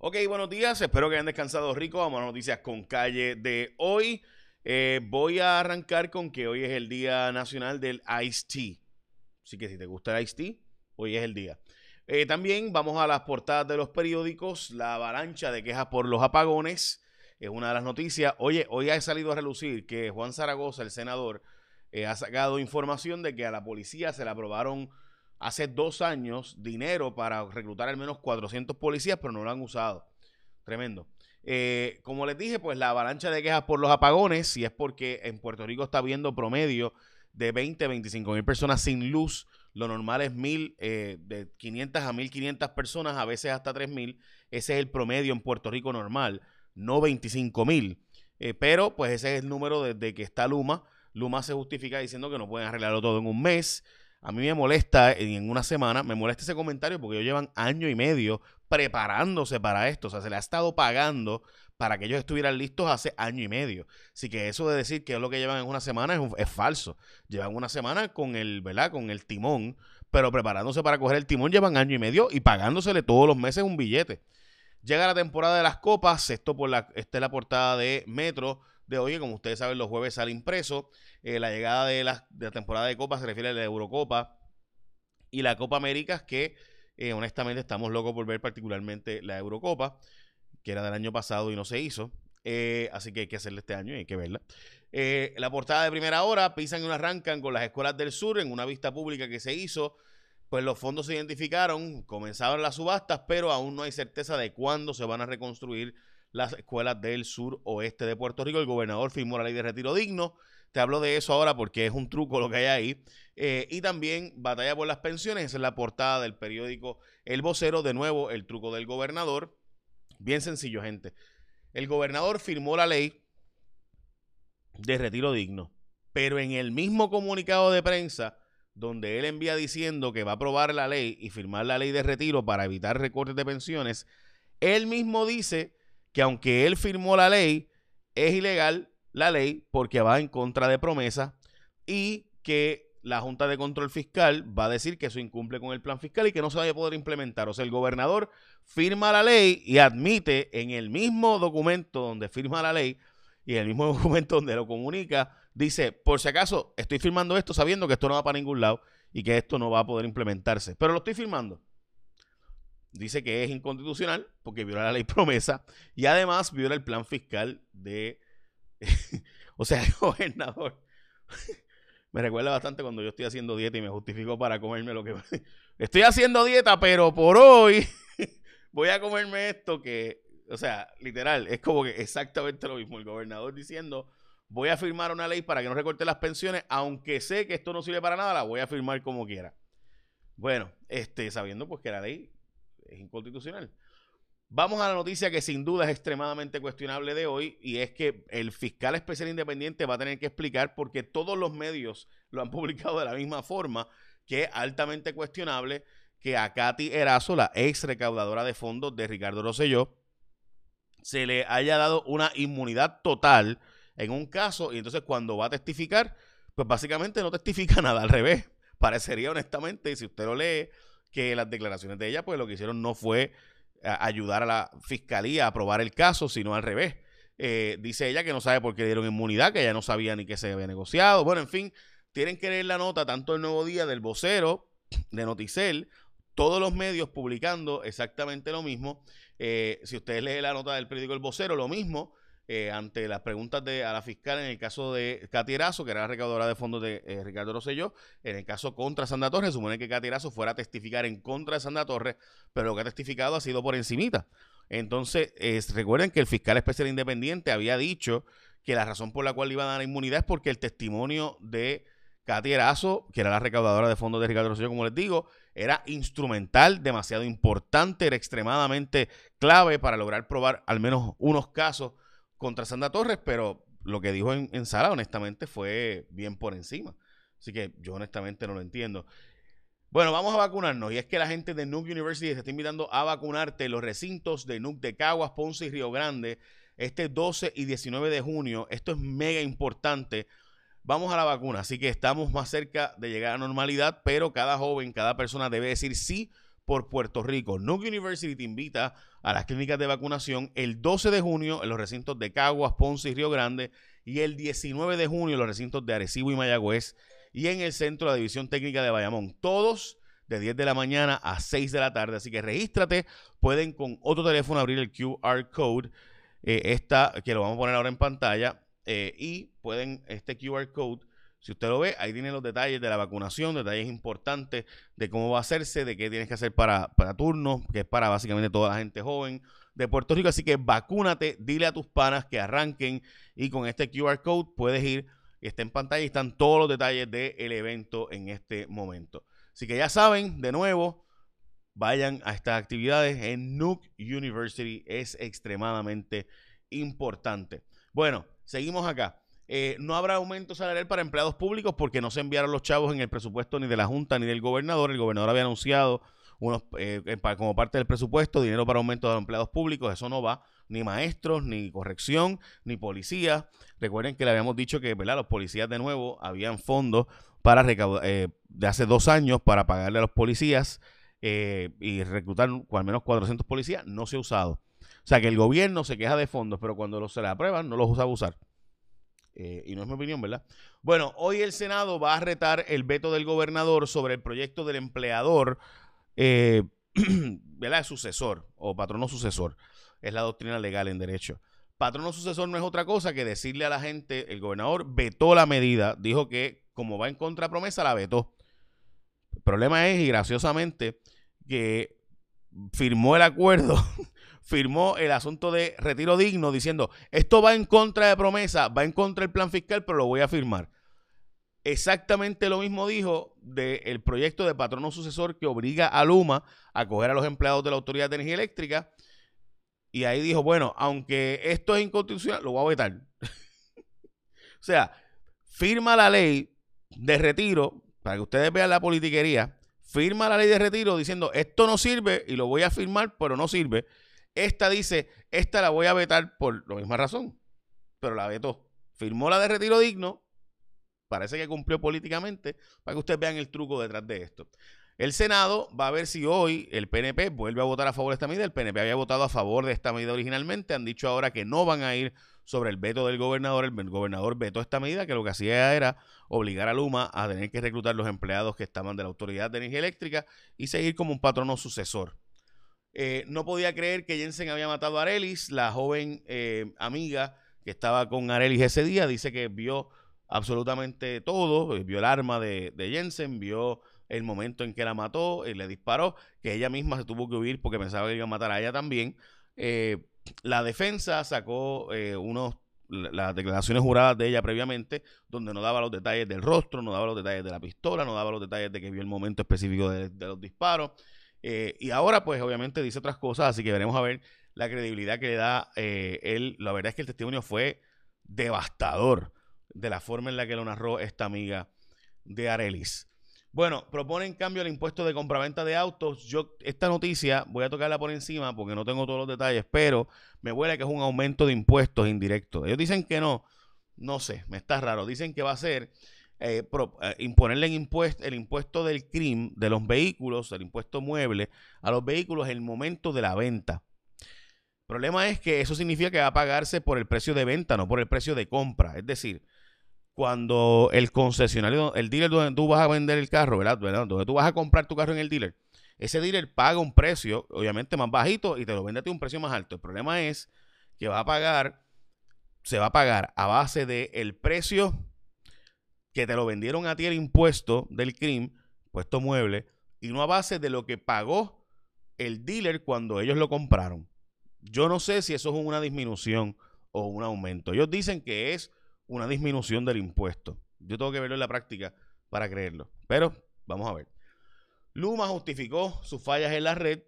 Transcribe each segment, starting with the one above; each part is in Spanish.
Ok, buenos días. Espero que hayan descansado rico. Vamos a noticias con calle de hoy. Eh, voy a arrancar con que hoy es el Día Nacional del Ice Tea. Así que si te gusta el Ice Tea, hoy es el día. Eh, también vamos a las portadas de los periódicos. La avalancha de quejas por los apagones es una de las noticias. Oye, hoy ha salido a relucir que Juan Zaragoza, el senador, eh, ha sacado información de que a la policía se le aprobaron hace dos años dinero para reclutar al menos 400 policías, pero no lo han usado. Tremendo. Eh, como les dije, pues la avalancha de quejas por los apagones, si es porque en Puerto Rico está viendo promedio de 20, 25 mil personas sin luz, lo normal es mil, eh, de 500 a 1500 personas, a veces hasta 3000, ese es el promedio en Puerto Rico normal, no 25 mil. Eh, pero pues ese es el número desde que está Luma. Luma se justifica diciendo que no pueden arreglarlo todo en un mes. A mí me molesta en una semana, me molesta ese comentario porque ellos llevan año y medio preparándose para esto. O sea, se le ha estado pagando para que ellos estuvieran listos hace año y medio. Así que eso de decir que es lo que llevan en una semana es, falso. Llevan una semana con el, ¿verdad? Con el timón, pero preparándose para coger el timón llevan año y medio y pagándosele todos los meses un billete. Llega la temporada de las copas, esto por la, esta es la portada de Metro de hoy, como ustedes saben, los jueves sale impreso. Eh, la llegada de la, temporada de Copa se refiere a la Eurocopa y la Copa América, que eh, honestamente estamos locos por ver particularmente la Eurocopa, que era del año pasado y no se hizo. Eh, así que hay que hacerle este año y hay que verla. la portada de primera hora, pisan y arrancan con las escuelas del sur en una vista pública que se hizo. Pues los fondos se identificaron, comenzaron las subastas, pero aún no hay certeza de cuándo se van a reconstruir las escuelas del sur oeste de Puerto Rico. El gobernador firmó la ley de retiro digno. Te hablo de eso ahora porque es un truco lo que hay ahí. Eh, y también batalla por las pensiones. Esa es la portada del periódico El Vocero. De nuevo, el truco del gobernador. Bien sencillo, gente. El gobernador firmó la ley de retiro digno. Pero en el mismo comunicado de prensa, donde él envía diciendo que va a aprobar la ley y firmar la ley de retiro para evitar recortes de pensiones, él mismo dice que aunque él firmó la ley, es ilegal la ley porque va en contra de promesa y que la Junta de Control Fiscal va a decir que eso incumple con el plan fiscal y que no se vaya a poder implementar. O sea, el gobernador firma la ley y admite en el mismo documento donde firma la ley y en el mismo documento donde lo comunica, dice, por si acaso estoy firmando esto sabiendo que esto no va para ningún lado y que esto no va a poder implementarse. Pero lo estoy firmando dice que es inconstitucional porque viola la ley promesa y además viola el plan fiscal de... o sea, el gobernador me recuerda bastante cuando yo estoy haciendo dieta y me justifico para comerme lo que... estoy haciendo dieta, pero por hoy voy a comerme esto que... O sea, literal, es como que exactamente lo mismo. El gobernador diciendo, voy a firmar una ley para que no recorte las pensiones, aunque sé que esto no sirve para nada, la voy a firmar como quiera. Bueno, este, sabiendo pues que la ley es inconstitucional. Vamos a la noticia que sin duda es extremadamente cuestionable de hoy y es que el fiscal especial independiente va a tener que explicar porque todos los medios lo han publicado de la misma forma que es altamente cuestionable que a Katy Erazo, la ex recaudadora de fondos de Ricardo Rosselló, se le haya dado una inmunidad total en un caso y entonces cuando va a testificar, pues básicamente no testifica nada, al revés. Parecería honestamente, si usted lo lee, que las declaraciones de ella, pues lo que hicieron no fue eh, ayudar a la fiscalía a aprobar el caso, sino al revés. Eh, dice ella que no sabe por qué dieron inmunidad, que ella no sabía ni que se había negociado. Bueno, en fin, tienen que leer la nota tanto el Nuevo Día del vocero de Noticel, todos los medios publicando exactamente lo mismo. Eh, si ustedes leen la nota del periódico El Vocero, lo mismo. Eh, ante las preguntas de, a la fiscal en el caso de Catierazo, que era la recaudadora de fondos de eh, Ricardo Rosselló, en el caso contra Sandra Torres, supone que Catierazo fuera a testificar en contra de Sandra Torres, pero lo que ha testificado ha sido por encimita. Entonces, recuerden que el fiscal especial independiente había dicho que la razón por la cual le iba a dar inmunidad es porque el testimonio de Catierazo, que era la recaudadora de fondos de Ricardo Rosselló, como les digo, era instrumental, demasiado importante, era extremadamente clave para lograr probar al menos unos casos contra Sandra Torres, pero lo que dijo en, sala, honestamente, fue bien por encima. Así que yo honestamente no lo entiendo. Bueno, vamos a vacunarnos. Y es que la gente de Nuke University se está invitando a vacunarte los recintos de Nuke de Caguas, Ponce y Río Grande este 12 y 19 de junio. Esto es mega importante. Vamos a la vacuna. Así que estamos más cerca de llegar a la normalidad, pero cada joven, cada persona debe decir sí por Puerto Rico. Nuke University te invita a las clínicas de vacunación el 12 de junio en los recintos de Caguas, Ponce y Río Grande y el 19 de junio en los recintos de Arecibo y Mayagüez y en el centro de la División Técnica de Bayamón. Todos de 10 de la mañana a 6 de la tarde. Así que regístrate. Pueden con otro teléfono abrir el QR code. Eh, esta, que lo vamos a poner ahora en pantalla. Eh, y pueden, este QR code, si usted lo ve, ahí tiene los detalles de la vacunación, detalles importantes de cómo va a hacerse, de qué tienes que hacer para, para turnos, que es para básicamente toda la gente joven de Puerto Rico. Así que vacúnate, dile a tus panas que arranquen y con este QR code puedes ir. Está en pantalla y están todos los detalles del evento en este momento. Así que ya saben, de nuevo, vayan a estas actividades en Nuke University. Es extremadamente importante. Bueno, seguimos acá. Eh, no habrá aumento salarial para empleados públicos porque no se enviaron los chavos en el presupuesto ni de la Junta ni del gobernador. El gobernador había anunciado unos, eh, como parte del presupuesto dinero para aumento de los empleados públicos. Eso no va. Ni maestros, ni corrección, ni policía. Recuerden que le habíamos dicho que los policías de nuevo habían fondos para eh, de hace dos años para pagarle a los policías eh, y reclutar al menos 400 policías, no se ha usado. O sea que el gobierno se queja de fondos, pero cuando los, se le aprueban no los usa a usar. Eh, y no es mi opinión, ¿verdad? Bueno, hoy el Senado va a retar el veto del gobernador sobre el proyecto del empleador, ¿verdad? Sucesor o patrono sucesor. Es la doctrina legal en derecho. Patrono sucesor no es otra cosa que decirle a la gente, el gobernador vetó la medida, dijo que como va en contra promesa, la vetó. El problema es, y graciosamente, que firmó el acuerdo, firmó el asunto de retiro digno diciendo, esto va en contra de promesa, va en contra del plan fiscal, pero lo voy a firmar. Exactamente lo mismo dijo del proyecto de patrono sucesor que obliga a Luma a coger a los empleados de la Autoridad de Energía Eléctrica. Y ahí dijo, bueno, aunque esto es inconstitucional, lo voy a vetar. o sea, firma la ley, de retiro, para que ustedes vean la politiquería, firma la ley de retiro diciendo esto no sirve y lo voy a firmar, pero no sirve. Esta dice, esta la voy a vetar por la misma razón, pero la vetó. Firmó la de retiro digno, parece que cumplió políticamente, para que ustedes vean el truco detrás de esto. El Senado va a ver si hoy el PNP vuelve a votar a favor de esta medida. El PNP había votado a favor de esta medida originalmente. Han dicho ahora que no van a ir sobre el veto del gobernador. El gobernador vetó esta medida que lo que hacía era obligar a Luma a tener que reclutar los empleados que estaban de la Autoridad de Energía Eléctrica y seguir como un patrono sucesor. Eh, no podía creer que Jensen había matado a Arelis, la joven eh, amiga que estaba con Arelis ese día. Dice que vio absolutamente todo, eh, vio el arma de, Jensen, vio el momento en que la mató, y le disparó, que ella misma se tuvo que huir porque pensaba que iba a matar a ella también. Eh, la defensa sacó eh, unos las declaraciones juradas de ella previamente, donde no daba los detalles del rostro, no daba los detalles de la pistola, no daba los detalles de que vio el momento específico de, los disparos. Eh, y ahora, pues, obviamente dice otras cosas, así que veremos a ver la credibilidad que le da eh, él. La verdad es que el testimonio fue devastador de la forma en la que lo narró esta amiga de Arelis. Bueno, proponen cambio al impuesto de compraventa de autos. Yo esta noticia voy a tocarla por encima porque no tengo todos los detalles, pero me huele que es un aumento de impuestos indirectos. Ellos dicen que no, no sé, me está raro. Dicen que va a ser eh, eh, imponerle el impuesto, el impuesto del crimen de los vehículos, el impuesto mueble a los vehículos en el momento de la venta. El problema es que eso significa que va a pagarse por el precio de venta, no por el precio de compra. Es decir, cuando el concesionario, el dealer donde tú vas a vender el carro, ¿verdad? Donde tú vas a comprar tu carro en el dealer, ese dealer paga un precio, obviamente más bajito, y te lo vende a un precio más alto. El problema es que va a pagar, se va a pagar a base del el precio que te lo vendieron a ti el impuesto del CRIM, impuesto mueble, y no a base de lo que pagó el dealer cuando ellos lo compraron. Yo no sé si eso es una disminución o un aumento. Ellos dicen que es una disminución del impuesto. Yo tengo que verlo en la práctica para creerlo. Pero vamos a ver. Luma justificó sus fallas en la red.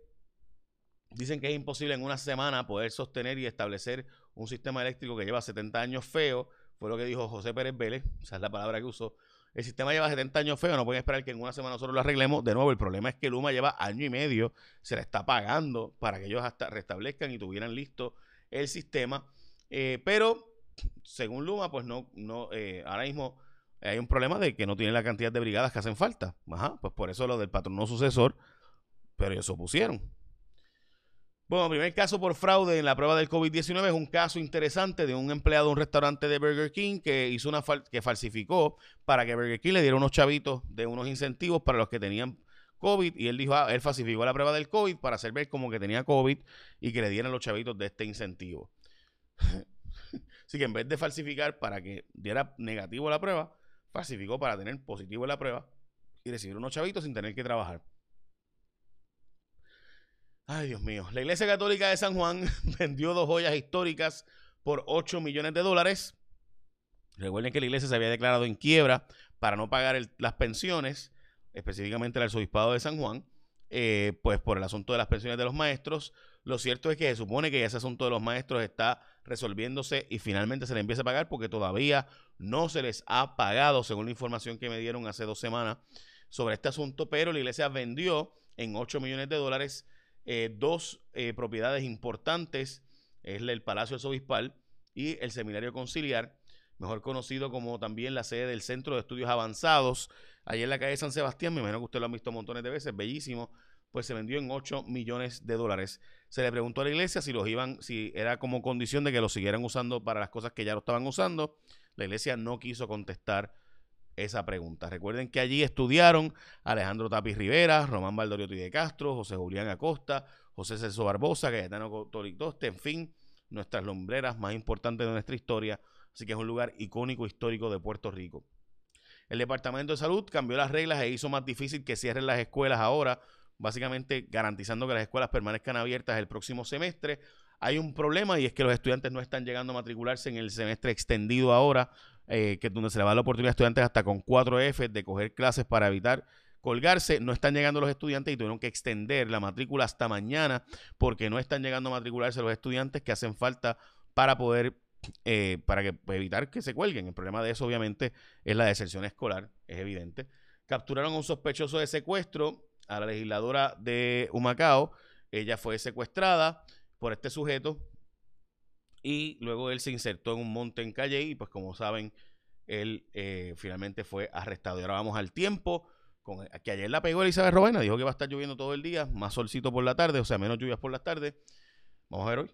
Dicen que es imposible en una semana poder sostener y establecer un sistema eléctrico que lleva 70 años feo. Fue lo que dijo José Pérez Vélez. Esa es la palabra que usó. El sistema lleva 70 años feo. No pueden esperar que en una semana nosotros lo arreglemos. De nuevo, el problema es que Luma lleva año y medio. Se le está pagando para que ellos hasta restablezcan y tuvieran listo el sistema. Eh, pero según Luma, pues no, no, eh, ahora mismo hay un problema de que no tienen la cantidad de brigadas que hacen falta. Ajá, pues por eso lo del patrono sucesor, pero ellos se opusieron. Bueno, primer caso por fraude en la prueba del COVID-19 es un caso interesante de un empleado de un restaurante de Burger King que hizo una que falsificó para que Burger King le diera unos chavitos de unos incentivos para los que tenían COVID y él dijo, ah, él falsificó la prueba del COVID para hacer ver como que tenía COVID y que le dieran los chavitos de este incentivo. Así que en vez de falsificar para que diera negativo la prueba, falsificó para tener positivo la prueba y recibir unos chavitos sin tener que trabajar. Ay, Dios mío. La Iglesia Católica de San Juan vendió dos joyas históricas por 8 millones de dólares. Recuerden que la iglesia se había declarado en quiebra para no pagar las pensiones, específicamente el arzobispado de San Juan, eh, pues por el asunto de las pensiones de los maestros. Lo cierto es que se supone que ese asunto de los maestros está resolviéndose y finalmente se le empieza a pagar porque todavía no se les ha pagado, según la información que me dieron hace dos semanas sobre este asunto, pero la iglesia vendió en 8 millones de dólares eh, dos eh, propiedades importantes, es el Palacio Arzobispal y el Seminario Conciliar, mejor conocido como también la sede del Centro de Estudios Avanzados, allá en la calle San Sebastián, me imagino que usted lo ha visto montones de veces, bellísimo, pues se vendió en 8 millones de dólares. Se le preguntó a la iglesia si los iban, si era como condición de que los siguieran usando para las cosas que ya lo estaban usando. La iglesia no quiso contestar esa pregunta. Recuerden que allí estudiaron Alejandro Tapis Rivera, Román Valdoriotti de Castro, José Julián Acosta, José Celso Barbosa, Cayetano Torictoste, en fin, nuestras lumbreras más importantes de nuestra historia. Así que es un lugar icónico histórico de Puerto Rico. El Departamento de Salud cambió las reglas e hizo más difícil que cierren las escuelas ahora, básicamente garantizando que las escuelas permanezcan abiertas el próximo semestre. Hay un problema y es que los estudiantes no están llegando a matricularse en el semestre extendido ahora eh, que donde se le va la oportunidad a estudiantes hasta con 4 F de coger clases para evitar colgarse. No están llegando los estudiantes y tuvieron que extender la matrícula hasta mañana porque no están llegando a matricularse los estudiantes que hacen falta para poder, eh, para que, pues, evitar que se cuelguen. El problema de eso obviamente es la deserción escolar, es evidente. Capturaron a un sospechoso de secuestro a la legisladora de Humacao. Ella fue secuestrada por este sujeto y luego él se insertó en un monte en Calle y pues como saben, él eh, finalmente fue arrestado. Y ahora vamos al tiempo, con, que ayer la pegó Elizabeth Robena, dijo que va a estar lloviendo todo el día, más solcito por la tarde, o sea, menos lluvias por las tardes. Vamos a ver hoy.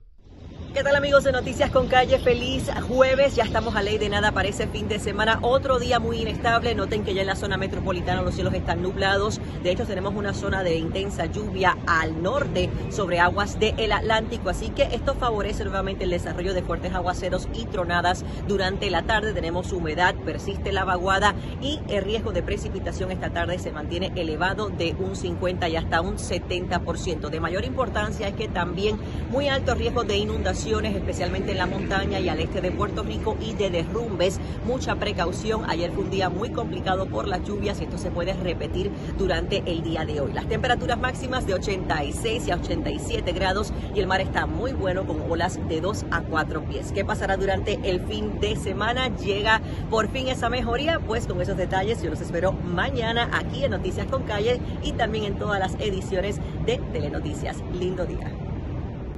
¿Qué tal amigos de Noticias con Calle? Feliz jueves, ya estamos a ley de nada para ese fin de semana. Otro día muy inestable, noten que ya en la zona metropolitana los cielos están nublados. De hecho tenemos una zona de intensa lluvia al norte sobre aguas del Atlántico, así que esto favorece nuevamente el desarrollo de fuertes aguaceros y tronadas durante la tarde. Tenemos humedad, persiste la vaguada y el riesgo de precipitación esta tarde se mantiene elevado de un 50 y hasta un 70%. De mayor importancia es que también muy alto riesgo de inundación especialmente en la montaña y al este de Puerto Rico y de derrumbes. Mucha precaución. Ayer fue un día muy complicado por las lluvias y esto se puede repetir durante el día de hoy. Las temperaturas máximas de 86 y a 87 grados y el mar está muy bueno con olas de 2 a 4 pies. ¿Qué pasará durante el fin de semana? Llega por fin esa mejoría. Pues con esos detalles yo los espero mañana aquí en Noticias con Calle y también en todas las ediciones de Telenoticias. Lindo día.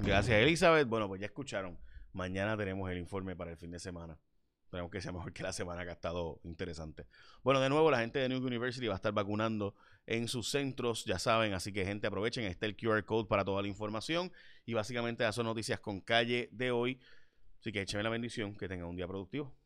Gracias, Elizabeth. Bueno, pues ya escucharon. Mañana tenemos el informe para el fin de semana. Esperemos que sea mejor que la semana que ha estado interesante. Bueno, de nuevo, la gente de New University va a estar vacunando en sus centros, ya saben, así que gente aprovechen, está el QR code para toda la información y básicamente esas son noticias con calle de hoy. Así que échenme la bendición, que tengan un día productivo.